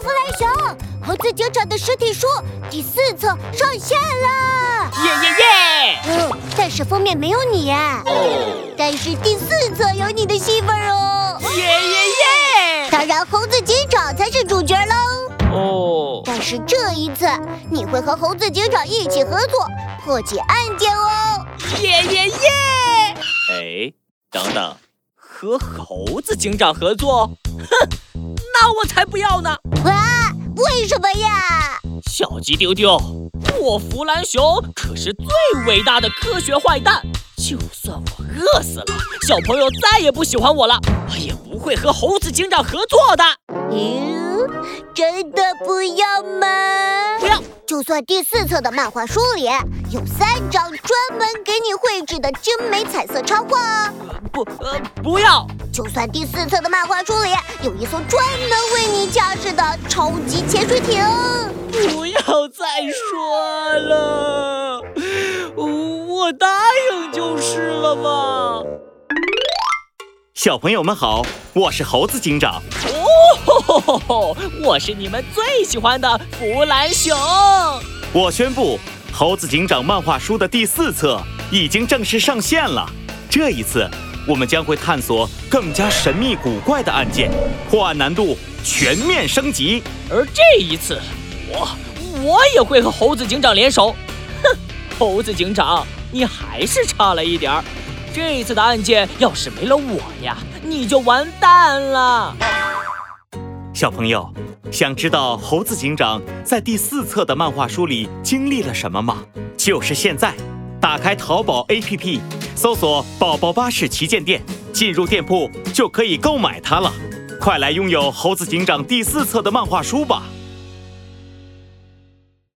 弗莱熊，猴子警长的实体书第四册上线了！耶耶耶！嗯，但是封面没有你呀。哦，但是第四册有你的戏份哦。耶耶耶！当然，猴子警长才是主角喽。哦，但是这一次，你会和猴子警长一起合作破解案件哦。耶耶耶！哎，等等，和猴子警长合作？哼，那我才不要呢！什么呀？小鸡丢丢，我弗兰熊可是最伟大的科学坏蛋。就算我饿死了，小朋友再也不喜欢我了，我也不会和猴子警长合作的。嗯，真的不要吗？不要！就算第四册的漫画书里有三张专门给你绘制的精美彩色插画，不，呃，不要！就算第四册的漫画书里有一艘专门为你驾驶的超级潜水艇，不要再说了，我答应就是了嘛。小朋友们好，我是猴子警长。哦吼吼吼，我是你们最喜欢的弗兰熊。我宣布，猴子警长漫画书的第四册已经正式上线了。这一次，我们将会探索更加神秘古怪的案件，破案难度全面升级。而这一次，我我也会和猴子警长联手。哼，猴子警长，你还是差了一点儿。这次的案件要是没了我呀，你就完蛋了。小朋友，想知道猴子警长在第四册的漫画书里经历了什么吗？就是现在，打开淘宝 APP，搜索“宝宝巴士旗舰店”，进入店铺就可以购买它了。快来拥有猴子警长第四册的漫画书吧！